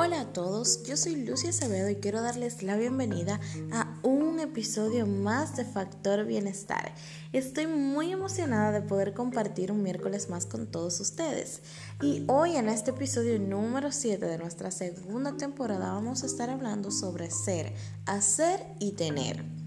Hola a todos, yo soy Lucia Acevedo y quiero darles la bienvenida a un episodio más de Factor Bienestar. Estoy muy emocionada de poder compartir un miércoles más con todos ustedes. Y hoy en este episodio número 7 de nuestra segunda temporada vamos a estar hablando sobre ser, hacer y tener.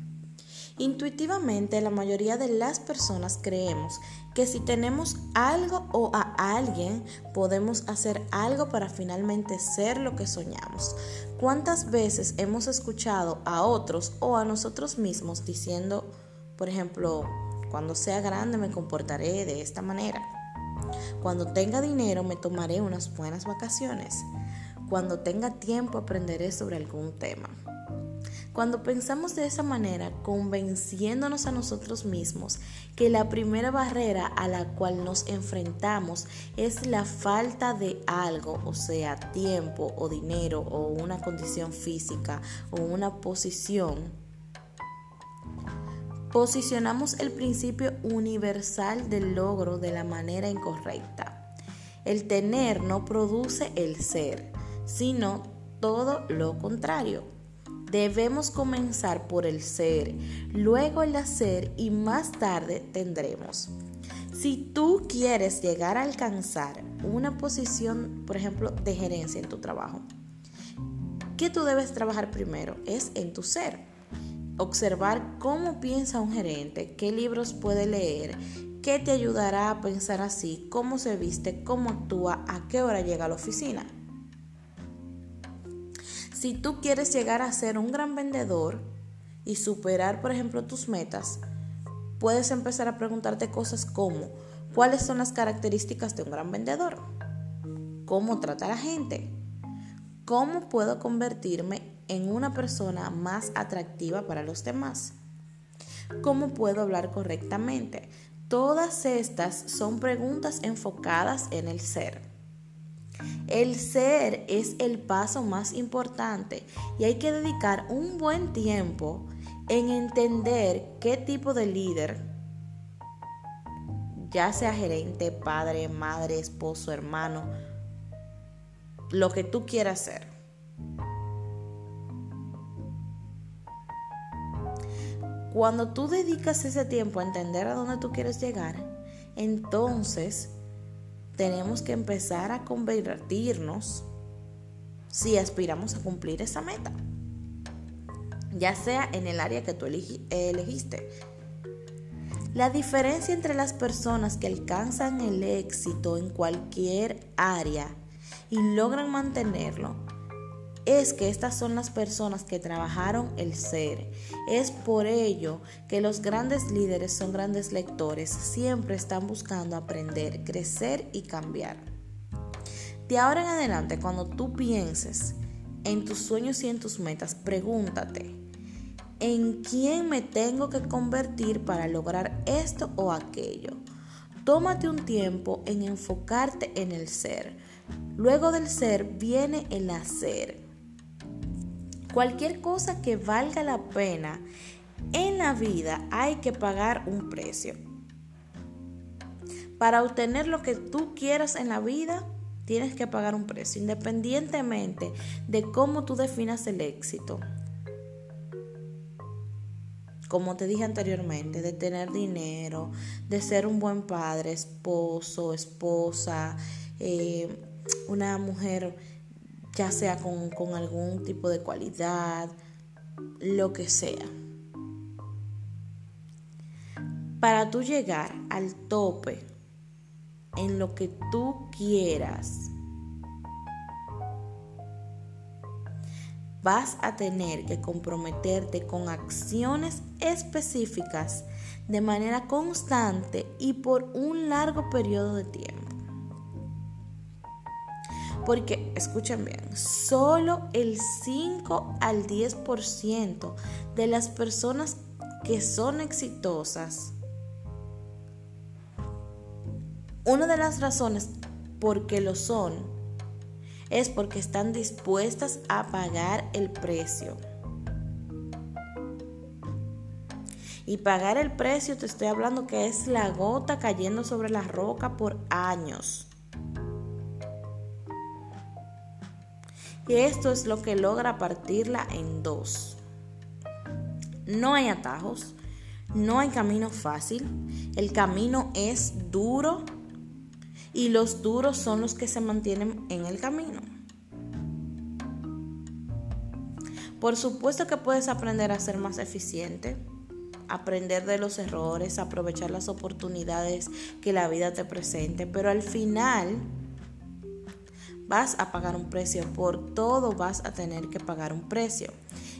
Intuitivamente la mayoría de las personas creemos que si tenemos algo o a alguien podemos hacer algo para finalmente ser lo que soñamos. ¿Cuántas veces hemos escuchado a otros o a nosotros mismos diciendo, por ejemplo, cuando sea grande me comportaré de esta manera? Cuando tenga dinero me tomaré unas buenas vacaciones. Cuando tenga tiempo aprenderé sobre algún tema. Cuando pensamos de esa manera, convenciéndonos a nosotros mismos que la primera barrera a la cual nos enfrentamos es la falta de algo, o sea, tiempo o dinero o una condición física o una posición, posicionamos el principio universal del logro de la manera incorrecta. El tener no produce el ser, sino todo lo contrario. Debemos comenzar por el ser, luego el hacer y más tarde tendremos. Si tú quieres llegar a alcanzar una posición, por ejemplo, de gerencia en tu trabajo, ¿qué tú debes trabajar primero? Es en tu ser. Observar cómo piensa un gerente, qué libros puede leer, qué te ayudará a pensar así, cómo se viste, cómo actúa, a qué hora llega a la oficina. Si tú quieres llegar a ser un gran vendedor y superar, por ejemplo, tus metas, puedes empezar a preguntarte cosas como, ¿cuáles son las características de un gran vendedor? ¿Cómo trata a la gente? ¿Cómo puedo convertirme en una persona más atractiva para los demás? ¿Cómo puedo hablar correctamente? Todas estas son preguntas enfocadas en el ser. El ser es el paso más importante y hay que dedicar un buen tiempo en entender qué tipo de líder, ya sea gerente, padre, madre, esposo, hermano, lo que tú quieras ser. Cuando tú dedicas ese tiempo a entender a dónde tú quieres llegar, entonces tenemos que empezar a convertirnos si aspiramos a cumplir esa meta, ya sea en el área que tú elegiste. La diferencia entre las personas que alcanzan el éxito en cualquier área y logran mantenerlo es que estas son las personas que trabajaron el ser. Es por ello que los grandes líderes son grandes lectores, siempre están buscando aprender, crecer y cambiar. De ahora en adelante, cuando tú pienses en tus sueños y en tus metas, pregúntate, ¿en quién me tengo que convertir para lograr esto o aquello? Tómate un tiempo en enfocarte en el ser. Luego del ser viene el hacer. Cualquier cosa que valga la pena en la vida hay que pagar un precio. Para obtener lo que tú quieras en la vida, tienes que pagar un precio, independientemente de cómo tú definas el éxito. Como te dije anteriormente, de tener dinero, de ser un buen padre, esposo, esposa, eh, una mujer ya sea con, algún tipo de cualidad, lo que sea. Para tú llegar al tope en lo que tú quieras, vas a tener que comprometerte con acciones específicas de manera constante y por un largo periodo de tiempo. Porque, escuchen bien, solo el 5 al 10% de las personas que son exitosas, una de las razones por qué lo son es porque están dispuestas a pagar el precio. Y pagar el precio, te estoy hablando que es la gota cayendo sobre la roca por años. Y esto es lo que logra partirla en dos. No hay atajos, no hay camino fácil, el camino es duro y los duros son los que se mantienen en el camino. Por supuesto que puedes aprender a ser más eficiente, aprender de los errores, aprovechar las oportunidades que la vida te presente, pero al final vas a pagar un precio, por todo vas a tener que pagar un precio.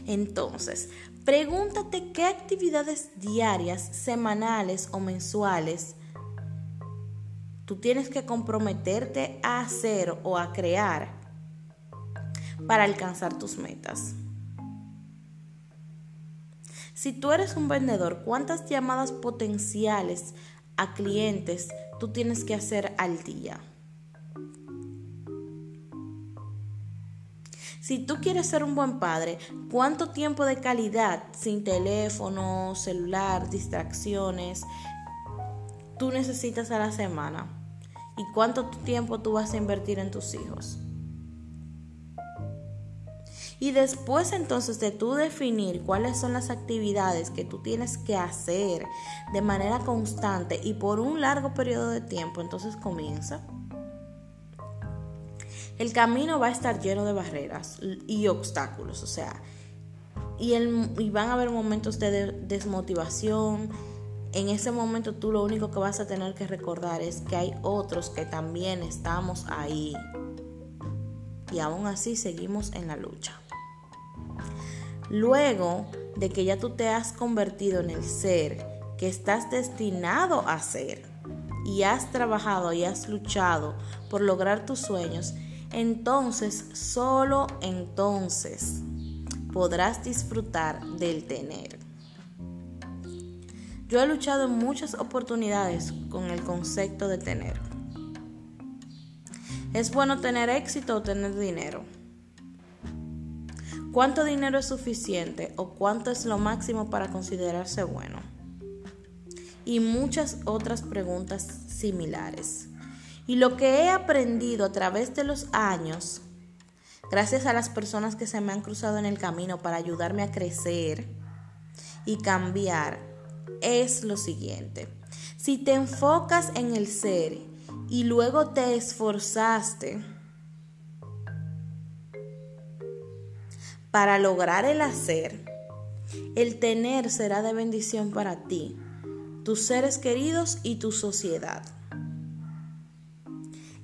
Entonces, pregúntate qué actividades diarias, semanales o mensuales tú tienes que comprometerte a hacer o a crear para alcanzar tus metas. Si tú eres un vendedor, ¿cuántas llamadas potenciales a clientes tú tienes que hacer al día? Si tú quieres ser un buen padre, ¿cuánto tiempo de calidad sin teléfono, celular, distracciones tú necesitas a la semana? ¿Y cuánto tiempo tú vas a invertir en tus hijos? Y después entonces de tú definir cuáles son las actividades que tú tienes que hacer de manera constante y por un largo periodo de tiempo, entonces comienza. El camino va a estar lleno de barreras y obstáculos, o sea, y, y van a haber momentos de desmotivación. En ese momento tú lo único que vas a tener que recordar es que hay otros que también estamos ahí. Y aún así seguimos en la lucha. Luego de que ya tú te has convertido en el ser que estás destinado a ser y has trabajado y has luchado por lograr tus sueños, entonces, solo entonces podrás disfrutar del tener. Yo he luchado en muchas oportunidades con el concepto de tener. ¿Es bueno tener éxito o tener dinero? ¿Cuánto dinero es suficiente o cuánto es lo máximo para considerarse bueno? Y muchas otras preguntas similares. Y lo que he aprendido a través de los años, gracias a las personas que se me han cruzado en el camino para ayudarme a crecer y cambiar, es lo siguiente. Si te enfocas en el ser y luego te esforzaste, Para lograr el hacer, el tener será de bendición para ti, tus seres queridos y tu sociedad.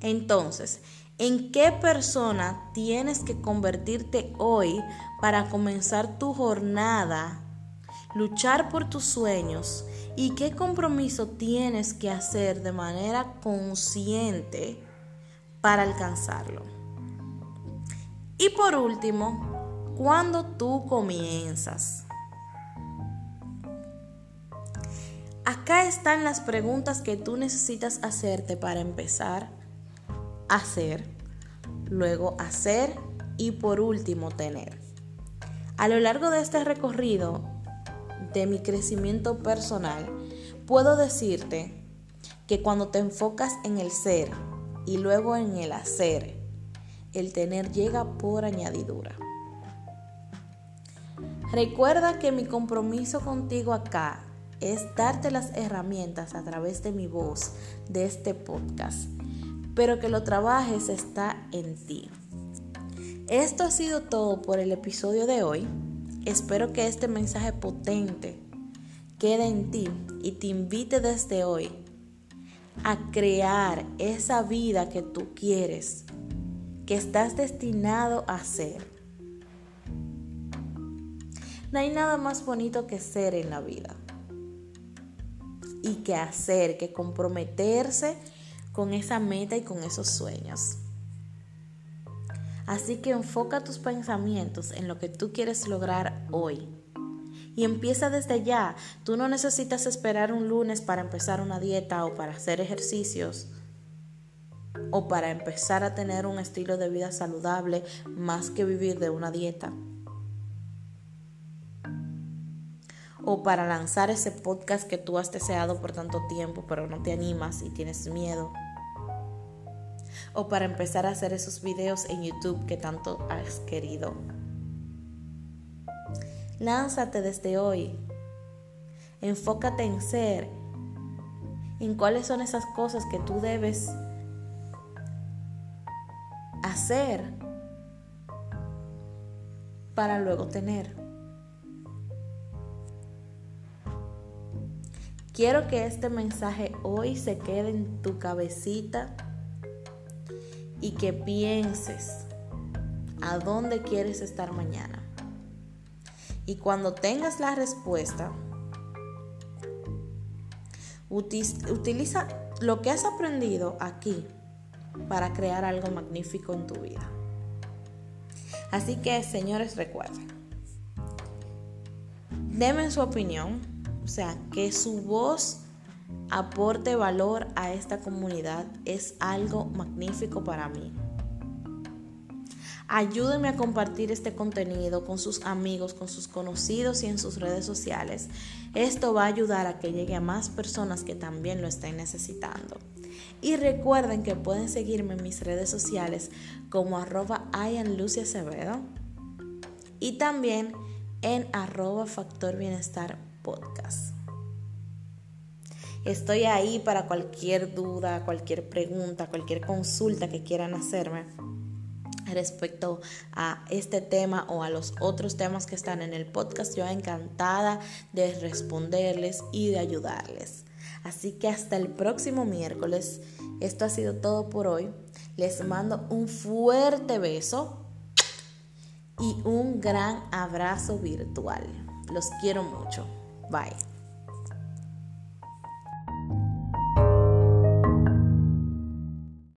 Entonces, ¿en qué persona tienes que convertirte hoy para comenzar tu jornada, luchar por tus sueños y qué compromiso tienes que hacer de manera consciente para alcanzarlo? Y por último, cuando tú comienzas. Acá están las preguntas que tú necesitas hacerte para empezar hacer, luego hacer y por último tener. A lo largo de este recorrido de mi crecimiento personal, puedo decirte que cuando te enfocas en el ser y luego en el hacer, el tener llega por añadidura. Recuerda que mi compromiso contigo acá es darte las herramientas a través de mi voz, de este podcast, pero que lo trabajes está en ti. Esto ha sido todo por el episodio de hoy. Espero que este mensaje potente quede en ti y te invite desde hoy a crear esa vida que tú quieres, que estás destinado a ser no hay nada más bonito que ser en la vida. Y que hacer, que comprometerse con esa meta y con esos sueños. Así que enfoca tus pensamientos en lo que tú quieres lograr hoy. Y empieza desde ya. Tú no necesitas esperar un lunes para empezar una dieta o para hacer ejercicios o para empezar a tener un estilo de vida saludable más que vivir de una dieta. o para lanzar ese podcast que tú has deseado por tanto tiempo, pero no te animas y tienes miedo. O para empezar a hacer esos videos en YouTube que tanto has querido. Lánzate desde hoy. Enfócate en ser, en cuáles son esas cosas que tú debes hacer para luego tener. Quiero que este mensaje hoy se quede en tu cabecita y que pienses a dónde quieres estar mañana. Y cuando tengas la respuesta, utiliza lo que has aprendido aquí para crear algo magnífico en tu vida. Así que, señores, recuerden, denme su opinión o sea, que su voz aporte valor a esta comunidad es algo magnífico para mí. Ayúdenme a compartir este contenido con sus amigos, con sus conocidos y en sus redes sociales. Esto va a ayudar a que llegue a más personas que también lo estén necesitando. Y recuerden que pueden seguirme en mis redes sociales como arroba y también en arroba Factor Bienestar podcast. Estoy ahí para cualquier duda, cualquier pregunta, cualquier consulta que quieran hacerme respecto a este tema o a los otros temas que están en el podcast. Yo encantada de responderles y de ayudarles. Así que hasta el próximo miércoles. Esto ha sido todo por hoy. Les mando un fuerte beso y un gran abrazo virtual. Los quiero mucho. Bye.